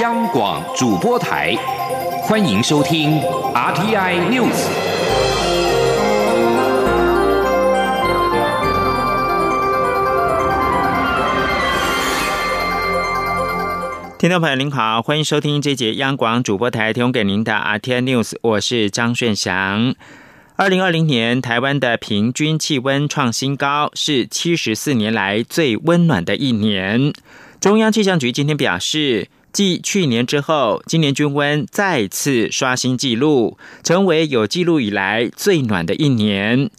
央广主播台，欢迎收听 RTI News。听众朋友您好，欢迎收听这节央广主播台提供给您的 RTI News，我是张顺祥。二零二零年台湾的平均气温创新高，是七十四年来最温暖的一年。中央气象局今天表示，继去年之后，今年均温再次刷新纪录，成为有记录以来最暖的一年。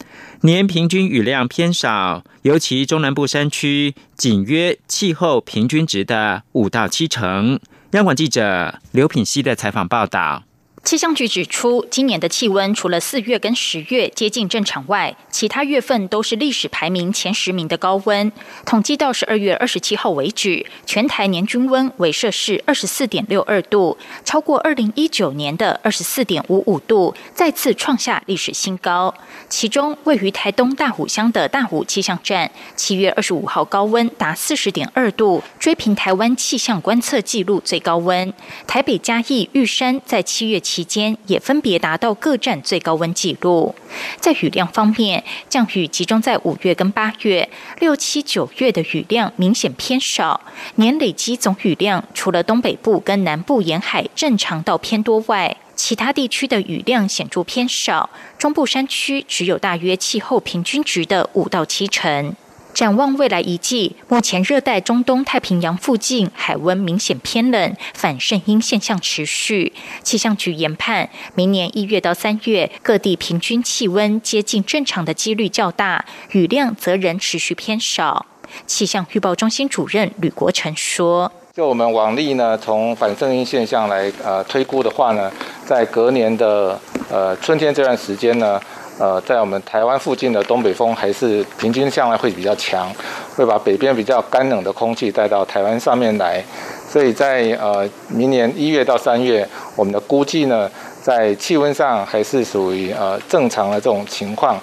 年平均雨量偏少，尤其中南部山区仅约气候平均值的五到七成。央广记者刘品希的采访报道。气象局指出，今年的气温除了四月跟十月接近正常外，其他月份都是历史排名前十名的高温。统计到十二月二十七号为止，全台年均温为摄氏二十四点六二度，超过二零一九年的二十四点五五度，再次创下历史新高。其中，位于台东大虎乡的大湖气象站，七月二十五号高温达四十点二度，追平台湾气象观测记录最高温。台北嘉义玉山在七月。期间也分别达到各站最高温纪录。在雨量方面，降雨集中在五月跟八月，六七九月的雨量明显偏少。年累积总雨量，除了东北部跟南部沿海正常到偏多外，其他地区的雨量显著偏少。中部山区只有大约气候平均值的五到七成。展望未来一季，目前热带中东太平洋附近海温明显偏冷，反圣婴现象持续。气象局研判，明年一月到三月，各地平均气温接近正常的几率较大，雨量则仍持续偏少。气象预报中心主任吕国成说：“就我们往例呢，从反圣婴现象来呃推估的话呢，在隔年的呃春天这段时间呢。”呃，在我们台湾附近的东北风还是平均向来会比较强，会把北边比较干冷的空气带到台湾上面来，所以在呃明年一月到三月，我们的估计呢，在气温上还是属于呃正常的这种情况。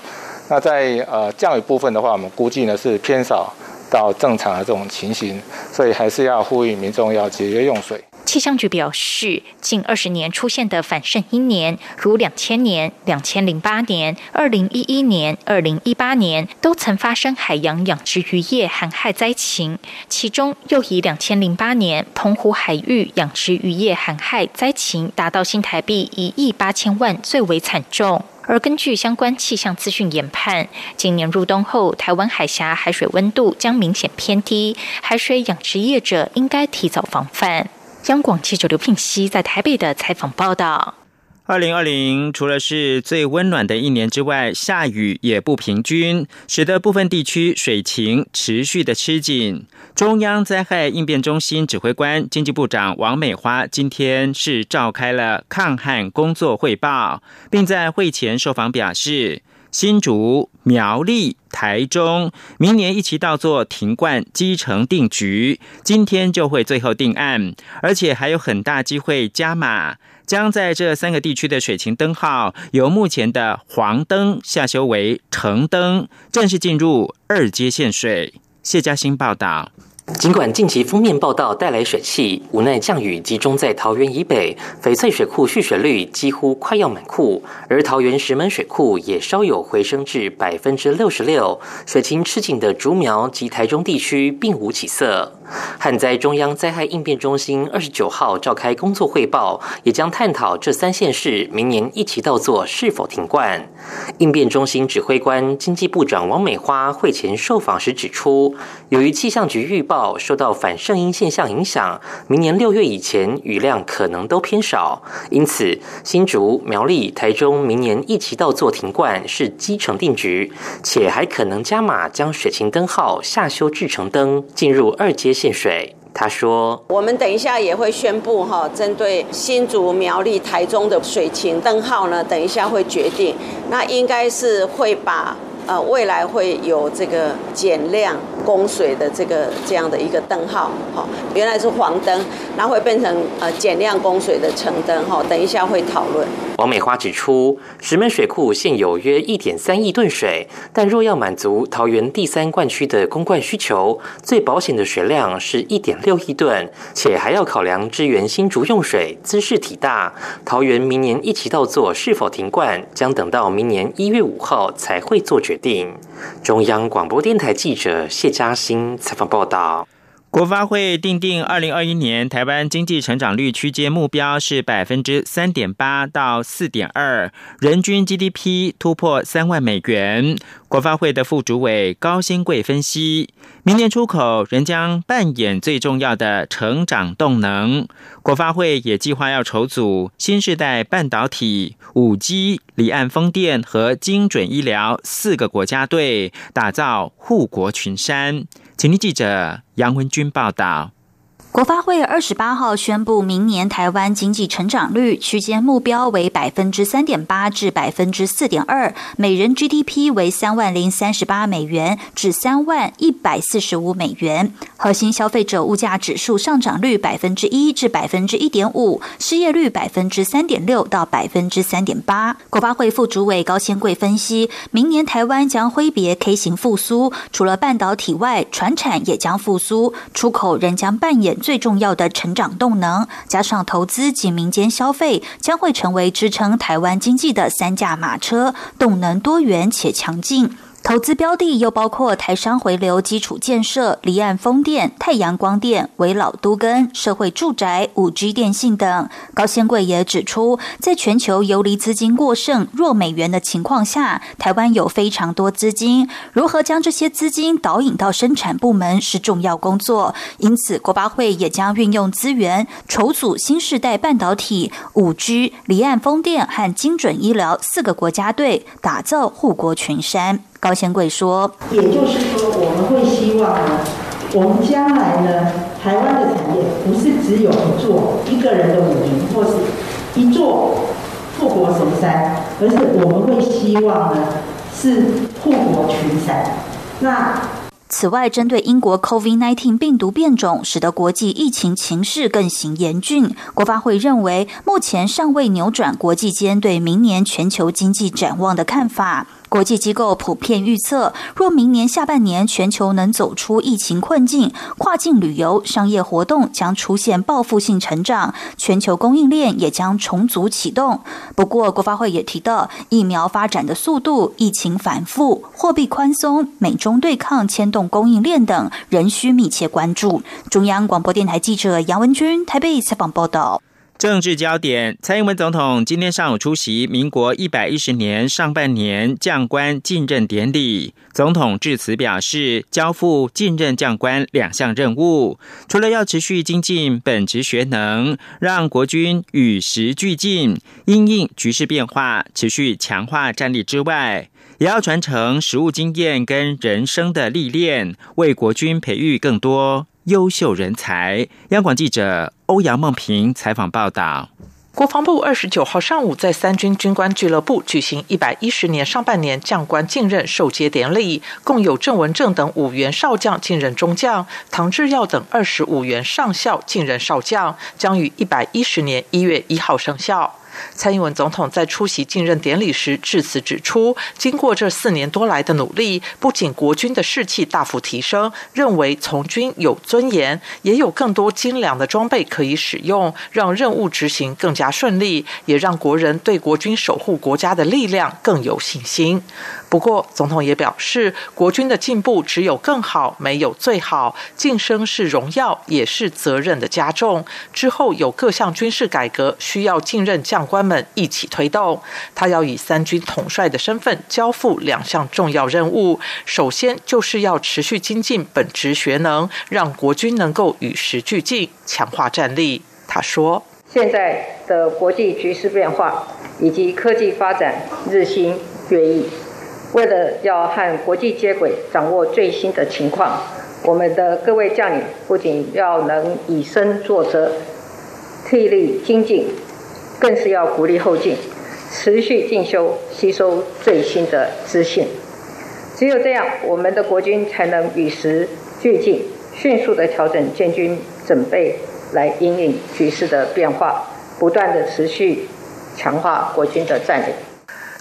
那在呃降雨部分的话，我们估计呢是偏少到正常的这种情形，所以还是要呼吁民众要节约用水。气象局表示，近二十年出现的反圣婴年，如两千年、两千零八年、二零一一年、二零一八年，都曾发生海洋养殖渔业寒害灾情。其中，又以两千零八年澎湖海域养殖渔业寒害灾情达到新台币一亿八千万最为惨重。而根据相关气象资讯研判，今年入冬后，台湾海峡海水温度将明显偏低，海水养殖业者应该提早防范。央广记者刘聘熙在台北的采访报道：二零二零除了是最温暖的一年之外，下雨也不平均，使得部分地区水情持续的吃紧。中央灾害应变中心指挥官、经济部长王美花今天是召开了抗旱工作汇报，并在会前受访表示。新竹、苗栗、台中，明年一起到做停灌基层定局，今天就会最后定案，而且还有很大机会加码，将在这三个地区的水情灯号由目前的黄灯下修为橙灯，正式进入二阶限水。谢嘉欣报道。尽管近期封面报道带来水汽，无奈降雨集中在桃园以北，翡翠水库蓄水率几乎快要满库，而桃园石门水库也稍有回升至百分之六十六，水情吃紧的竹苗及台中地区并无起色。旱灾中央灾害应变中心二十九号召开工作汇报，也将探讨这三县市明年一起到做是否停灌。应变中心指挥官经济部长王美花会前受访时指出，由于气象局预报受到反圣婴现象影响，明年六月以前雨量可能都偏少，因此新竹、苗栗、台中明年一起到做停灌是基成定局，且还可能加码将水情灯号下修至橙灯，进入二阶。限水，他说：“我们等一下也会宣布哈，针对新竹、苗栗、台中的水情灯号呢，等一下会决定。那应该是会把。”呃，未来会有这个减量供水的这个这样的一个灯号，哈，原来是黄灯，那会变成呃减量供水的橙灯，哈，等一下会讨论。王美花指出，石门水库现有约一点三亿吨水，但若要满足桃园第三灌区的供灌需求，最保险的水量是一点六亿吨，且还要考量支援新竹用水，姿势体大。桃园明年一期到作是否停灌，将等到明年一月五号才会做决。定中央广播电台记者谢嘉欣采访报道。国发会定定二零二一年台湾经济成长率区间目标是百分之三点八到四点二，人均 GDP 突破三万美元。国发会的副主委高新贵分析，明年出口仍将扮演最重要的成长动能。国发会也计划要筹组新时代半导体、五 G、离岸风电和精准医疗四个国家队，打造护国群山。请听记者杨文军报道。国发会二十八号宣布，明年台湾经济成长率区间目标为百分之三点八至百分之四点二，每人 GDP 为三万零三十八美元至三万一百四十五美元，核心消费者物价指数上涨率百分之一至百分之一点五，失业率百分之三点六到百分之三点八。国发会副主委高千贵分析，明年台湾将挥别 K 型复苏，除了半导体外，船产也将复苏，出口仍将扮演。最重要的成长动能，加上投资及民间消费，将会成为支撑台湾经济的三驾马车，动能多元且强劲。投资标的又包括台商回流基础建设、离岸风电、太阳光电、围老都根、社会住宅、五 G 电信等。高先贵也指出，在全球游离资金过剩、弱美元的情况下，台湾有非常多资金，如何将这些资金导引到生产部门是重要工作。因此，国发会也将运用资源，筹组新时代半导体、五 G、离岸风电和精准医疗四个国家队，打造护国群山。高先贵说：“也就是说，我们会希望呢，我们将来呢，台湾的产业不是只有一座一个人的武林，或是一座富国神山，而是我们会希望呢，是护国群山。那。”此外，针对英国 COVID-19 病毒变种，使得国际疫情情势更形严峻，国发会认为目前尚未扭转国际间对明年全球经济展望的看法。国际机构普遍预测，若明年下半年全球能走出疫情困境，跨境旅游、商业活动将出现报复性成长，全球供应链也将重组启动。不过，国发会也提到，疫苗发展的速度、疫情反复、货币宽松、美中对抗牵动供应链等，仍需密切关注。中央广播电台记者杨文君台北采访报道。政治焦点：蔡英文总统今天上午出席民国一百一十年上半年将官进任典礼。总统致辞表示，交付进任将官两项任务，除了要持续精进本职学能，让国军与时俱进、因应局势变化，持续强化战力之外，也要传承实务经验跟人生的历练，为国军培育更多。优秀人才。央广记者欧阳梦平采访报道。国防部二十九号上午在三军军官俱乐部举行一百一十年上半年将官进任授接典礼，共有郑文正等五员少将进任中将，唐志耀等二十五员上校进任少将，将于一百一十年一月一号生效。蔡英文总统在出席进任典礼时致辞指出，经过这四年多来的努力，不仅国军的士气大幅提升，认为从军有尊严，也有更多精良的装备可以使用，让任务执行更加顺利，也让国人对国军守护国家的力量更有信心。不过，总统也表示，国军的进步只有更好，没有最好。晋升是荣耀，也是责任的加重。之后有各项军事改革，需要进任将官们一起推动。他要以三军统帅的身份，交付两项重要任务。首先，就是要持续精进本职学能，让国军能够与时俱进，强化战力。他说：“现在的国际局势变化以及科技发展日新月异。”为了要和国际接轨，掌握最新的情况，我们的各位将领不仅要能以身作则、替力精进，更是要鼓励后进，持续进修，吸收最新的资讯。只有这样，我们的国军才能与时俱进，迅速的调整建军准备，来应应局势的变化，不断的持续强化国军的战力。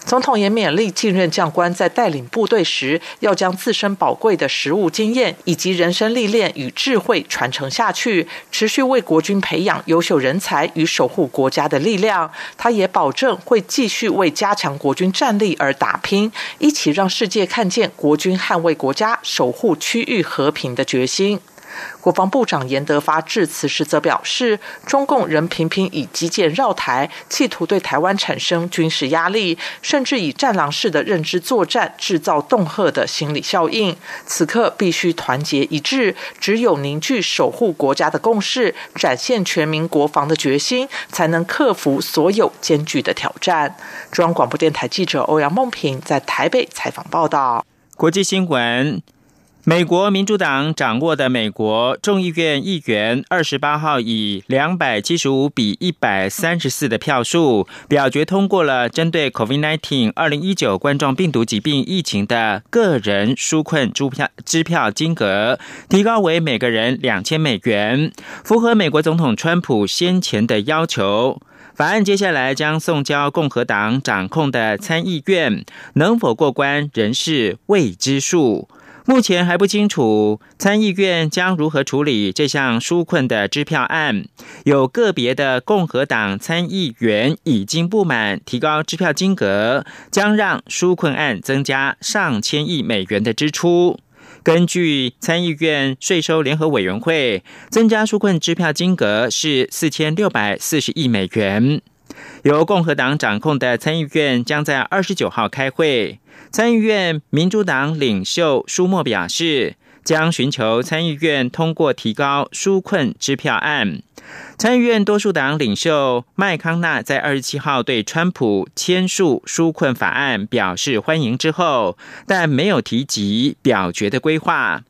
总统也勉励继任将官在带领部队时，要将自身宝贵的实务经验以及人生历练与智慧传承下去，持续为国军培养优秀人才与守护国家的力量。他也保证会继续为加强国军战力而打拼，一起让世界看见国军捍卫国家、守护区域和平的决心。国防部长严德发致辞时则表示，中共仍频频以基建绕台，企图对台湾产生军事压力，甚至以战狼式的认知作战，制造恫吓的心理效应。此刻必须团结一致，只有凝聚守护国家的共识，展现全民国防的决心，才能克服所有艰巨的挑战。中央广播电台记者欧阳梦平在台北采访报道。国际新闻。美国民主党掌握的美国众议院议员二十八号以两百七十五比一百三十四的票数表决通过了针对 COVID-19 二零一九冠状病毒疾病疫情的个人纾困支票支票金额提高为每个人两千美元，符合美国总统川普先前的要求。法案接下来将送交共和党掌控的参议院，能否过关仍是未知数。目前还不清楚参议院将如何处理这项纾困的支票案。有个别的共和党参议员已经不满提高支票金额，将让纾困案增加上千亿美元的支出。根据参议院税收联合委员会，增加纾困支票金额是四千六百四十亿美元。由共和党掌控的参议院将在二十九号开会。参议院民主党领袖舒默表示，将寻求参议院通过提高纾困支票案。参议院多数党领袖麦康纳在二十七号对川普签署纾困法案表示欢迎之后，但没有提及表决的规划。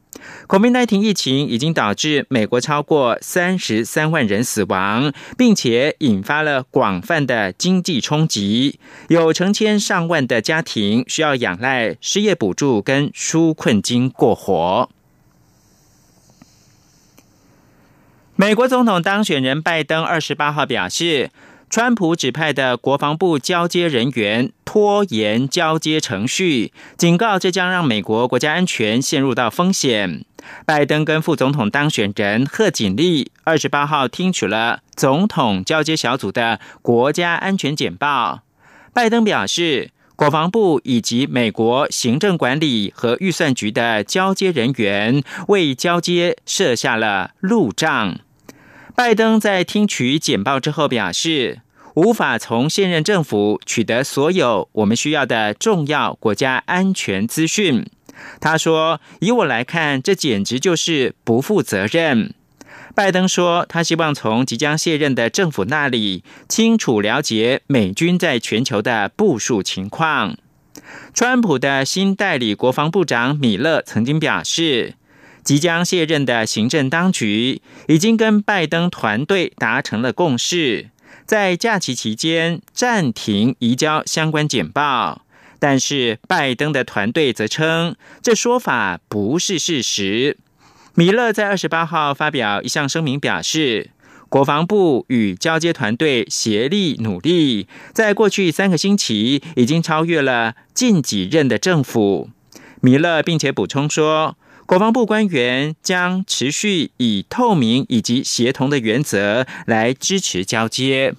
COVID-19 疫情已经导致美国超过三十三万人死亡，并且引发了广泛的经济冲击，有成千上万的家庭需要仰赖失业补助跟纾困金过活。美国总统当选人拜登二十八号表示。川普指派的国防部交接人员拖延交接程序，警告这将让美国国家安全陷入到风险。拜登跟副总统当选人贺锦丽二十八号听取了总统交接小组的国家安全简报。拜登表示，国防部以及美国行政管理和预算局的交接人员为交接设下了路障。拜登在听取简报之后表示，无法从现任政府取得所有我们需要的重要国家安全资讯。他说：“以我来看，这简直就是不负责任。”拜登说：“他希望从即将卸任的政府那里清楚了解美军在全球的部署情况。”川普的新代理国防部长米勒曾经表示。即将卸任的行政当局已经跟拜登团队达成了共识，在假期期间暂停移交相关简报。但是拜登的团队则称这说法不是事实。米勒在二十八号发表一项声明，表示国防部与交接团队协力努力，在过去三个星期已经超越了近几任的政府。米勒并且补充说。国防部官员将持续以透明以及协同的原则来支持交接。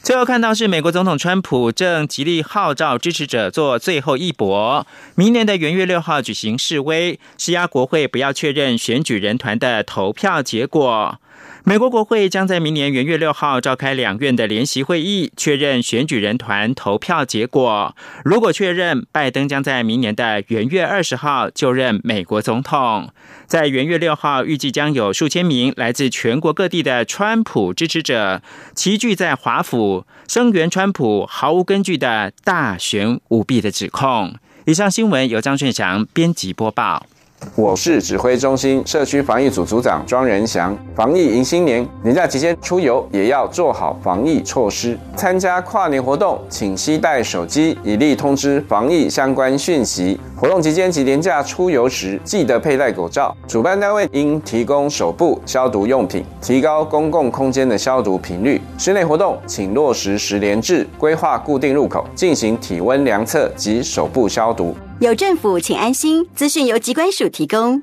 最后看到是美国总统川普正极力号召支持者做最后一搏，明年的元月六号举行示威，施压国会不要确认选举人团的投票结果。美国国会将在明年元月六号召开两院的联席会议，确认选举人团投票结果。如果确认，拜登将在明年的元月二十号就任美国总统。在元月六号，预计将有数千名来自全国各地的川普支持者齐聚在华府，声援川普毫无根据的大选舞弊的指控。以上新闻由张顺祥编辑播报。我是指挥中心社区防疫组组长庄仁祥。防疫迎新年，年假期间出游也要做好防疫措施。参加跨年活动，请携带手机，以利通知防疫相关讯息。活动期间及年假出游时，记得佩戴口罩。主办单位应提供手部消毒用品，提高公共空间的消毒频率。室内活动请落实十连制，规划固定入口，进行体温量测及手部消毒。有政府，请安心。资讯由机关署提供。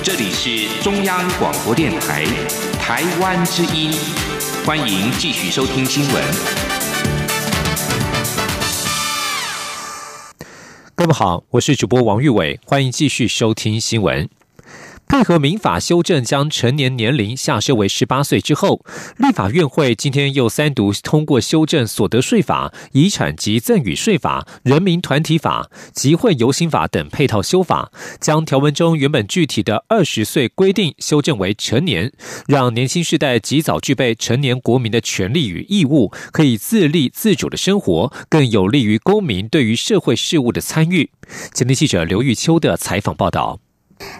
这里是中央广播电台台湾之音，欢迎继续收听新闻。各位好，我是主播王玉伟，欢迎继续收听新闻。配合民法修正，将成年年龄下设为十八岁之后，立法院会今天又三读通过修正所得税法、遗产及赠与税法、人民团体法、集会游行法等配套修法，将条文中原本具体的二十岁规定修正为成年，让年轻世代及早具备成年国民的权利与义务，可以自立自主的生活，更有利于公民对于社会事务的参与。前天记者刘玉秋的采访报道。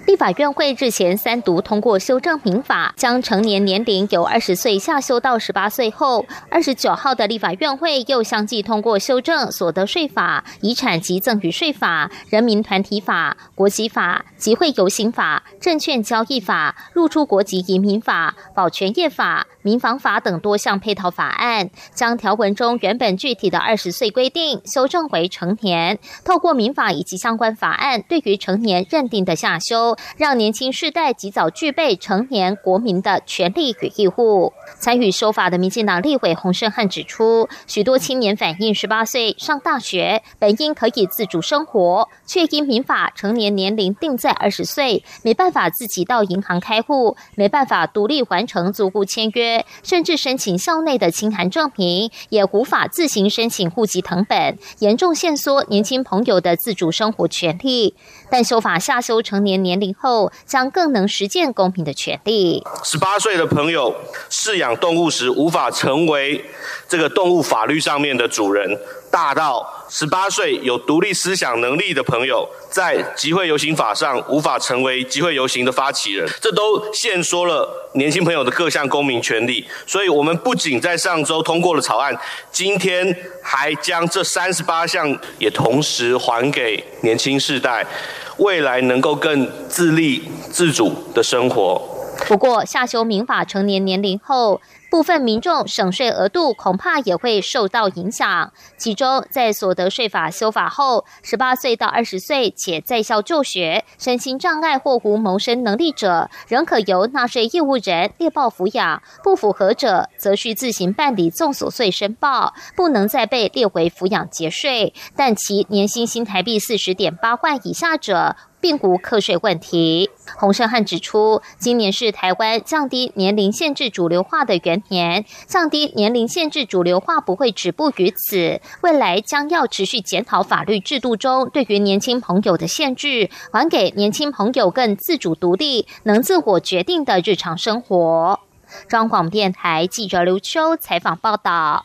立法院会日前三读通过修正民法，将成年年龄由二十岁下修到十八岁后，二十九号的立法院会又相继通过修正所得税法、遗产及赠与税法、人民团体法、国籍法、集会游行法、证券交易法、入出国籍移民法、保全业法。民防法等多项配套法案，将条文中原本具体的二十岁规定修正为成年。透过民法以及相关法案对于成年认定的下修，让年轻世代及早具备成年国民的权利与义务。参与修法的民进党立委洪胜汉指出，许多青年反映十八岁上大学本应可以自主生活，却因民法成年年龄定在二十岁，没办法自己到银行开户，没办法独立完成租户签约。甚至申请校内的清函证明，也无法自行申请户籍成本，严重限缩年轻朋友的自主生活权利。但修法下修成年年龄后，将更能实践公平的权利。十八岁的朋友饲养动物时，无法成为这个动物法律上面的主人。大到十八岁有独立思想能力的朋友，在集会游行法上无法成为集会游行的发起人，这都限缩了年轻朋友的各项公民权利。所以，我们不仅在上周通过了草案，今天还将这三十八项也同时还给年轻世代，未来能够更自立自主的生活。不过，下修民法成年年龄后。部分民众省税额度恐怕也会受到影响。其中，在所得税法修法后，十八岁到二十岁且在校就学、身心障碍或无谋生能力者，仍可由纳税义务人列报抚养；不符合者，则需自行办理综所税申报，不能再被列为抚养节税。但其年薪新台币四十点八万以下者，并无课税问题。洪胜汉指出，今年是台湾降低年龄限制主流化的元年，降低年龄限制主流化不会止步于此，未来将要持续检讨法律制度中对于年轻朋友的限制，还给年轻朋友更自主独立、能自我决定的日常生活。中广电台记者刘秋采访报道。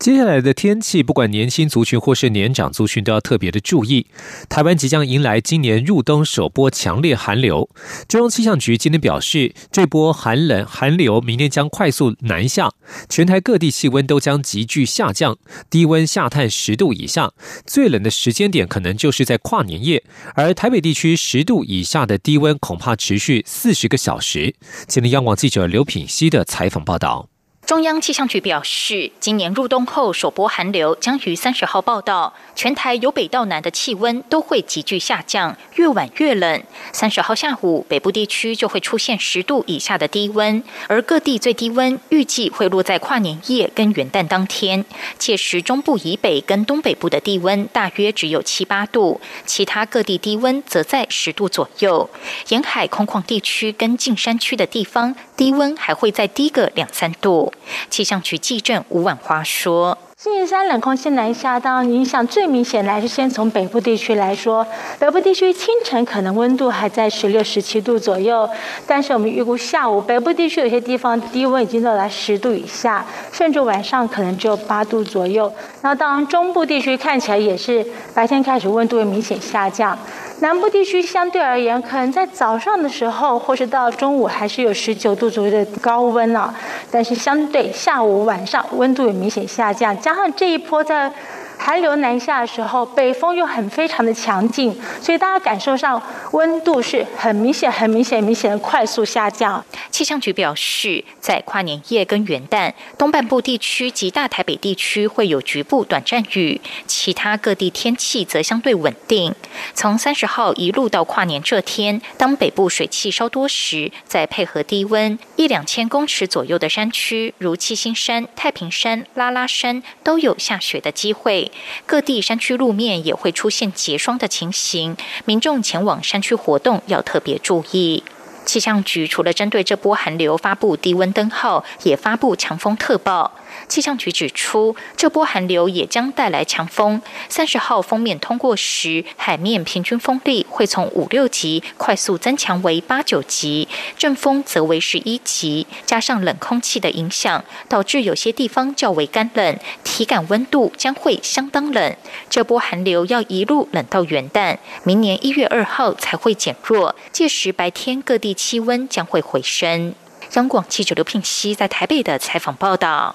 接下来的天气，不管年轻族群或是年长族群，都要特别的注意。台湾即将迎来今年入冬首波强烈寒流。中央气象局今天表示，这波寒冷寒流明天将快速南下，全台各地气温都将急剧下降，低温下探十度以下。最冷的时间点可能就是在跨年夜，而台北地区十度以下的低温恐怕持续四十个小时。今天央广记者刘品熙的采访报道。中央气象局表示，今年入冬后首波寒流将于三十号报道，全台由北到南的气温都会急剧下降，越晚越冷。三十号下午，北部地区就会出现十度以下的低温，而各地最低温预计会落在跨年夜跟元旦当天。届时，中部以北跟东北部的低温大约只有七八度，其他各地低温则在十度左右。沿海空旷地区跟近山区的地方，低温还会再低个两三度。气象局记者吴婉华说。星期三冷空气南下，当然影响最明显的还是先从北部地区来说，北部地区清晨可能温度还在十六、十七度左右，但是我们预估下午北部地区有些地方低温已经到达十度以下，甚至晚上可能只有八度左右。那当然中部地区看起来也是白天开始温度会明显下降。南部地区相对而言，可能在早上的时候，或是到中午，还是有十九度左右的高温啊。但是相对下午、晚上温度也明显下降，加上这一波在。寒流南下的时候，北风又很非常的强劲，所以大家感受上温度是很明显、很明显、明显的快速下降。气象局表示，在跨年夜跟元旦，东半部地区及大台北地区会有局部短暂雨，其他各地天气则相对稳定。从三十号一路到跨年这天，当北部水汽稍多时，再配合低温，一两千公尺左右的山区，如七星山、太平山、拉拉山，都有下雪的机会。各地山区路面也会出现结霜的情形，民众前往山区活动要特别注意。气象局除了针对这波寒流发布低温灯号，也发布强风特报。气象局指出，这波寒流也将带来强风。三十号封面通过时，海面平均风力会从五六级快速增强为八九级，阵风则为十一级。加上冷空气的影响，导致有些地方较为干冷，体感温度将会相当冷。这波寒流要一路冷到元旦，明年一月二号才会减弱。届时白天各地气温将会回升。央广记者刘聘熙在台北的采访报道。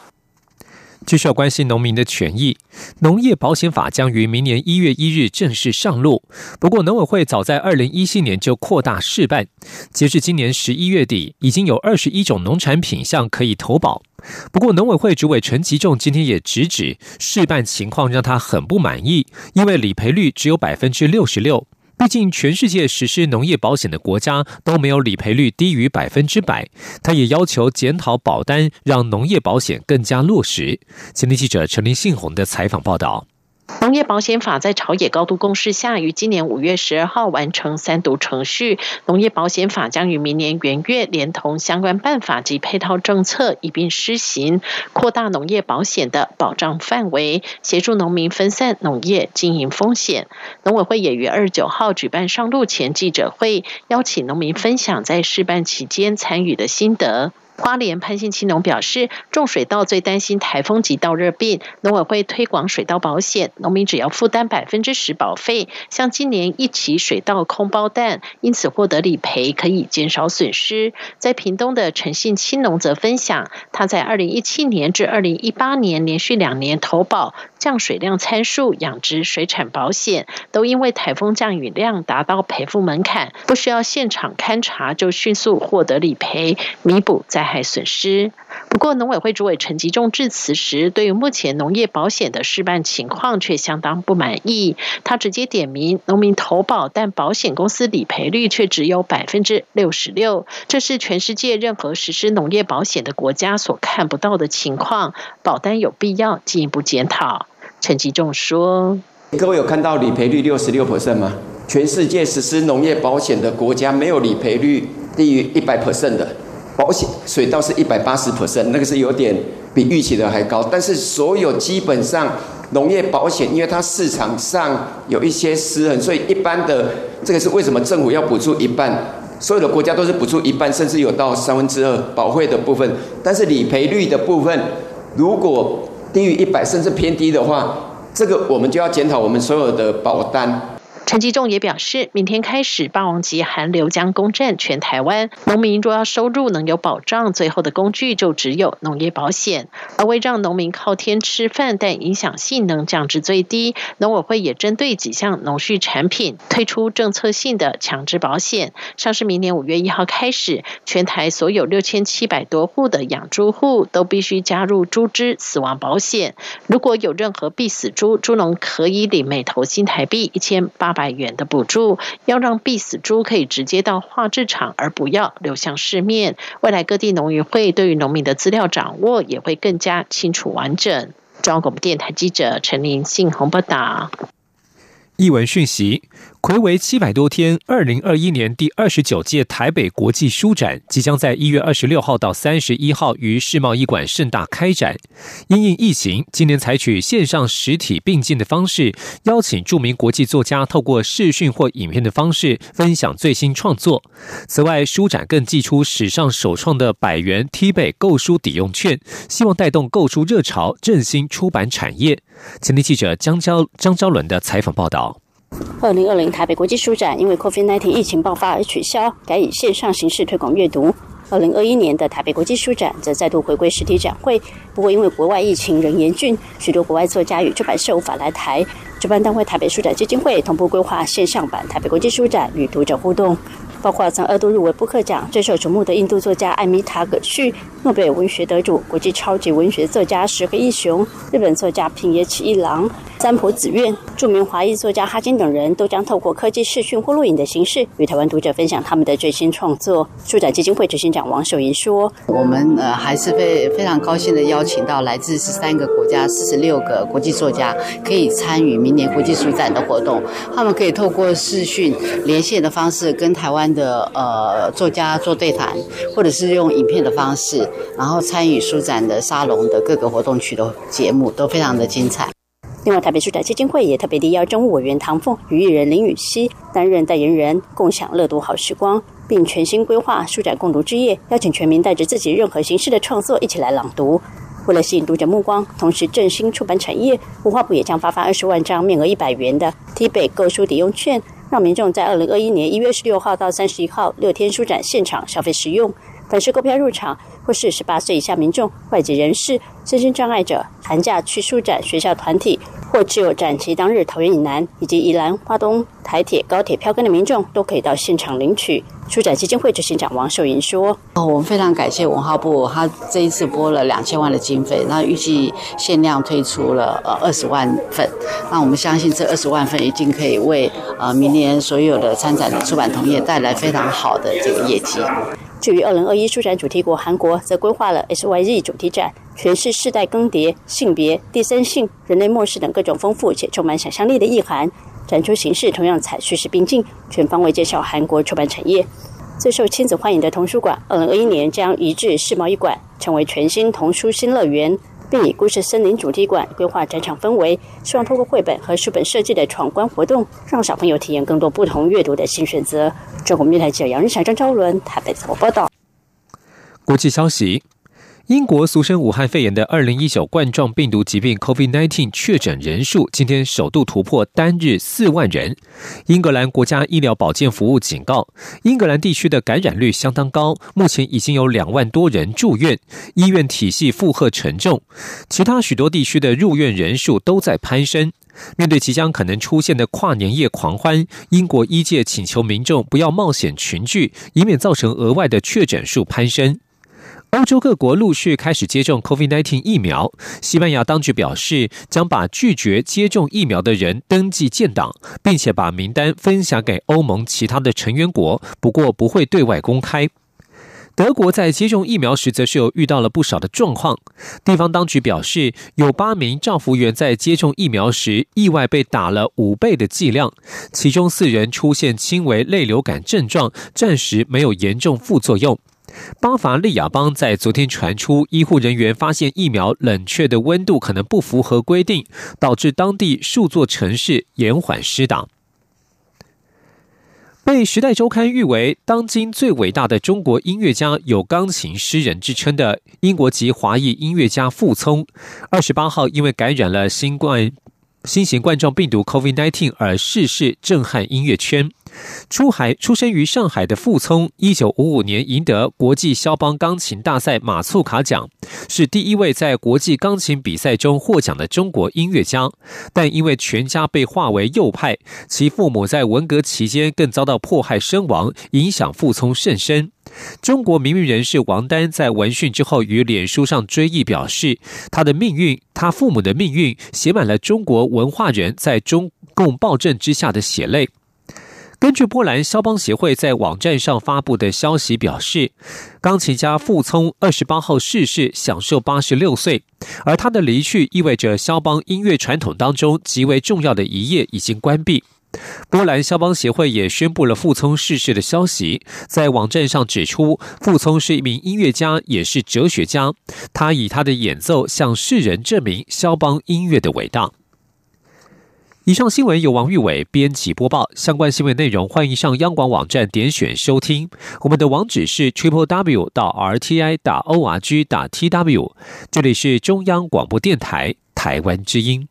继续要关心农民的权益，农业保险法将于明年一月一日正式上路。不过，农委会早在二零一七年就扩大试办，截至今年十一月底，已经有二十一种农产品项可以投保。不过，农委会主委陈吉仲今天也直指，试办情况让他很不满意，因为理赔率只有百分之六十六。毕竟，全世界实施农业保险的国家都没有理赔率低于百分之百。他也要求检讨保单，让农业保险更加落实。前天记者陈林信宏的采访报道。农业保险法在朝野高度共识下，于今年五月十二号完成三读程序。农业保险法将于明年元月，连同相关办法及配套政策一并施行，扩大农业保险的保障范围，协助农民分散农业经营风险。农委会也于二十九号举办上路前记者会，邀请农民分享在试办期间参与的心得。花莲潘姓青农表示，种水稻最担心台风及稻热病，农委会推广水稻保险，农民只要负担百分之十保费，像今年一起水稻空包蛋，因此获得理赔，可以减少损失。在屏东的陈姓青农则分享，他在二零一七年至二零一八年连续两年投保。降水量参数养殖水产保险都因为台风降雨量达到赔付门槛，不需要现场勘查就迅速获得理赔，弥补灾害损失。不过，农委会主委陈吉仲致辞时，对于目前农业保险的示办情况却相当不满意。他直接点名农民投保，但保险公司理赔率却只有百分之六十六，这是全世界任何实施农业保险的国家所看不到的情况。保单有必要进一步检讨。陈吉仲说：“各位有看到理赔率六十六 percent 吗？全世界实施农业保险的国家没有理赔率低于一百 percent 的保险，水稻是一百八十 percent，那个是有点比预期的还高。但是所有基本上农业保险，因为它市场上有一些失衡，所以一般的这个是为什么政府要补助一半？所有的国家都是补助一半，甚至有到三分之二保费的部分。但是理赔率的部分，如果低于一百甚至偏低的话，这个我们就要检讨我们所有的保单。陈吉仲也表示，明天开始霸王级寒流将攻占全台湾，农民若要收入能有保障，最后的工具就只有农业保险。而为让农民靠天吃饭，但影响性能降至最低，农委会也针对几项农畜产品推出政策性的强制保险。像是明年五月一号开始，全台所有六千七百多户的养猪户都必须加入猪只死亡保险。如果有任何必死猪，猪农可以领每头新台币一千八。百元的补助，要让必死猪可以直接到化制厂，而不要流向市面。未来各地农渔会对于农民的资料掌握也会更加清楚完整。中央广播电台记者陈林信宏报道。译文讯息：魁为七百多天，二零二一年第二十九届台北国际书展即将在一月二十六号到三十一号于世贸一馆盛大开展。因应疫情，今年采取线上实体并进的方式，邀请著名国际作家透过视讯或影片的方式分享最新创作。此外，书展更寄出史上首创的百元 T 倍购书抵用券，希望带动购书热潮，振兴出版产业。前天记者江娇张娇伦的采访报道。二零二零台北国际书展因为 COVID-19 疫情爆发而取消，改以线上形式推广阅读。二零二一年的台北国际书展则再度回归实体展会，不过因为国外疫情仍严峻，许多国外作家与出版社无法来台。主办单位台北书展基金会同步规划线上版台北国际书展与读者互动。包括曾二度入围布克奖、最受瞩目的印度作家艾米塔·葛旭、诺贝尔文学得主、国际超级文学作家石黑一雄、日本作家平野启一郎、三浦子苑、著名华裔作家哈金等人都将透过科技视讯或录影的形式，与台湾读者分享他们的最新创作。书展基金会执行长王秀莹说：“我们呃还是非非常高兴的邀请到来自十三个国家、四十六个国际作家，可以参与明年国际书展的活动。他们可以透过视讯连线的方式跟台湾。”的呃作家做对谈，或者是用影片的方式，然后参与书展的沙龙的各个活动区的节目，都非常的精彩。另外，台北书展基金会也特别地邀政务委员唐凤与艺人林雨熙担任代言人，共享乐读好时光，并全新规划书展共读之夜，邀请全民带着自己任何形式的创作一起来朗读。为了吸引读者目光，同时振兴出版产业，文化部也将发放二十万张面额一百元的 T 北购书抵用券。民众在二零二一年一月十六号到三十一号六天书展现场消费使用。凡是购票入场或是十八岁以下民众、外籍人士、身心障碍者、寒假去书展学校团体或只有展期当日桃园以南以及宜兰、花东、台铁、高铁票根的民众，都可以到现场领取。书展基金会执行长王秀莹说：“哦，我们非常感谢文化部，他这一次拨了两千万的经费，那预计限量推出了呃二十万份。那我们相信这二十万份一定可以为呃明年所有的参展的出版同业带来非常好的这个业绩。至于二零二一书展主题国韩国，则规划了 S Y Z 主题展，诠释世代更迭、性别、第三性、人类末世等各种丰富且充满想象力的意涵。”展出形式同样采叙事并进，全方位介绍韩国出版产业。最受亲子欢迎的童书馆，二零二一年将移至世贸一馆，成为全新童书新乐园，并以故事森林主题馆规划展场氛围，希望通过绘本和书本设计的闯关活动，让小朋友体验更多不同阅读的新选择。中国面台记者杨日祥、张昭伦台北综合报道。国际消息。英国俗称武汉肺炎的二零一九冠状病毒疾病 （COVID-19） 确诊人数今天首度突破单日四万人。英格兰国家医疗保健服务警告，英格兰地区的感染率相当高，目前已经有两万多人住院，医院体系负荷沉重。其他许多地区的入院人数都在攀升。面对即将可能出现的跨年夜狂欢，英国医界请求民众不要冒险群聚，以免造成额外的确诊数攀升。欧洲各国陆续开始接种 COVID-19 疫苗。西班牙当局表示，将把拒绝接种疫苗的人登记建档，并且把名单分享给欧盟其他的成员国，不过不会对外公开。德国在接种疫苗时，则是有遇到了不少的状况。地方当局表示，有八名照服员在接种疫苗时意外被打了五倍的剂量，其中四人出现轻微类流感症状，暂时没有严重副作用。巴伐利亚邦在昨天传出，医护人员发现疫苗冷却的温度可能不符合规定，导致当地数座城市延缓施打。被《时代周刊》誉为当今最伟大的中国音乐家、有钢琴诗人之称的英国籍华裔音乐家傅聪，二十八号因为感染了新冠新型冠状病毒 （COVID-19） 而逝世，震撼音乐圈。出海出生于上海的傅聪，一九五五年赢得国际肖邦钢琴大赛马促卡奖，是第一位在国际钢琴比赛中获奖的中国音乐家。但因为全家被划为右派，其父母在文革期间更遭到迫害身亡，影响傅聪甚深。中国名誉人士王丹在闻讯之后于脸书上追忆表示，他的命运，他父母的命运，写满了中国文化人在中共暴政之下的血泪。根据波兰肖邦协会在网站上发布的消息表示，钢琴家傅聪二十八号逝世，享受八十六岁。而他的离去意味着肖邦音乐传统当中极为重要的一页已经关闭。波兰肖邦协会也宣布了傅聪逝世的消息，在网站上指出，傅聪是一名音乐家，也是哲学家。他以他的演奏向世人证明肖邦音乐的伟大。以上新闻由王玉伟编辑播报。相关新闻内容，欢迎上央广网站点选收听。我们的网址是 triple w 到 r t i 打 o r g 打 t w。这里是中央广播电台台湾之音。